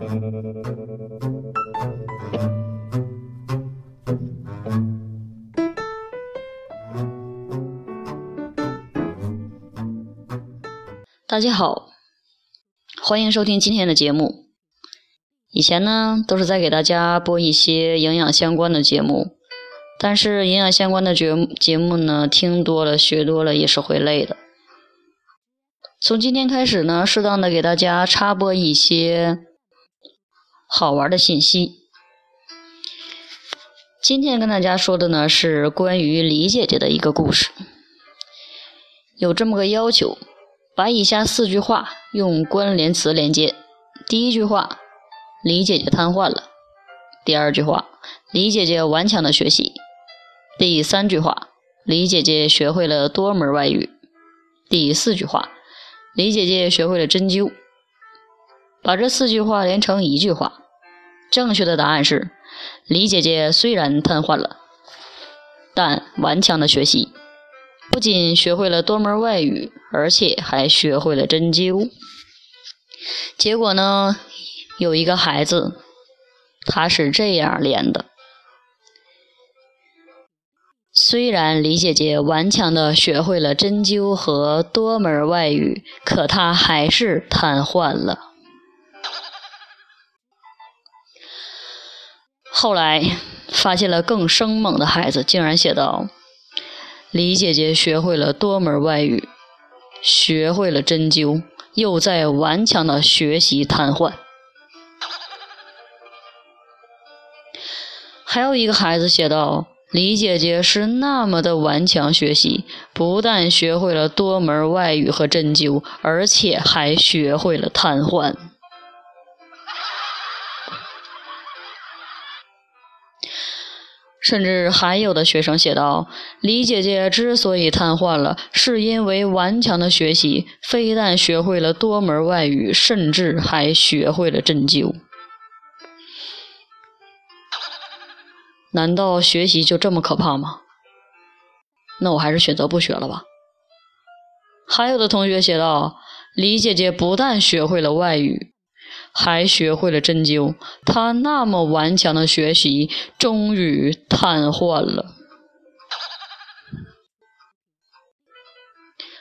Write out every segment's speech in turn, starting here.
大家好，欢迎收听今天的节目。以前呢，都是在给大家播一些营养相关的节目，但是营养相关的节目节目呢，听多了、学多了也是会累的。从今天开始呢，适当的给大家插播一些好玩的信息。今天跟大家说的呢，是关于李姐姐的一个故事。有这么个要求。把以下四句话用关联词连接。第一句话，李姐姐瘫痪了。第二句话，李姐姐顽强的学习。第三句话，李姐姐学会了多门外语。第四句话，李姐姐学会了针灸。把这四句话连成一句话，正确的答案是：李姐姐虽然瘫痪了，但顽强的学习。不仅学会了多门外语，而且还学会了针灸。结果呢，有一个孩子，他是这样练的：虽然李姐姐顽强的学会了针灸和多门外语，可她还是瘫痪了。后来发现了更生猛的孩子，竟然写道。李姐姐学会了多门外语，学会了针灸，又在顽强的学习瘫痪。还有一个孩子写道：“李姐姐是那么的顽强学习，不但学会了多门外语和针灸，而且还学会了瘫痪。”甚至还有的学生写道：“李姐姐之所以瘫痪了，是因为顽强的学习，非但学会了多门外语，甚至还学会了针灸。难道学习就这么可怕吗？那我还是选择不学了吧。”还有的同学写道：“李姐姐不但学会了外语。”还学会了针灸，他那么顽强的学习，终于瘫痪了。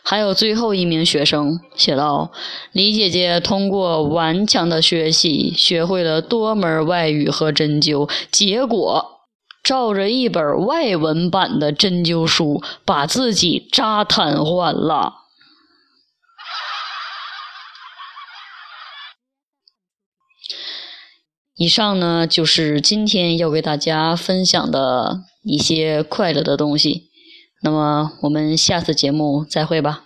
还有最后一名学生写道：“李姐姐通过顽强的学习，学会了多门外语和针灸，结果照着一本外文版的针灸书，把自己扎瘫痪了。”以上呢，就是今天要给大家分享的一些快乐的东西。那么，我们下次节目再会吧。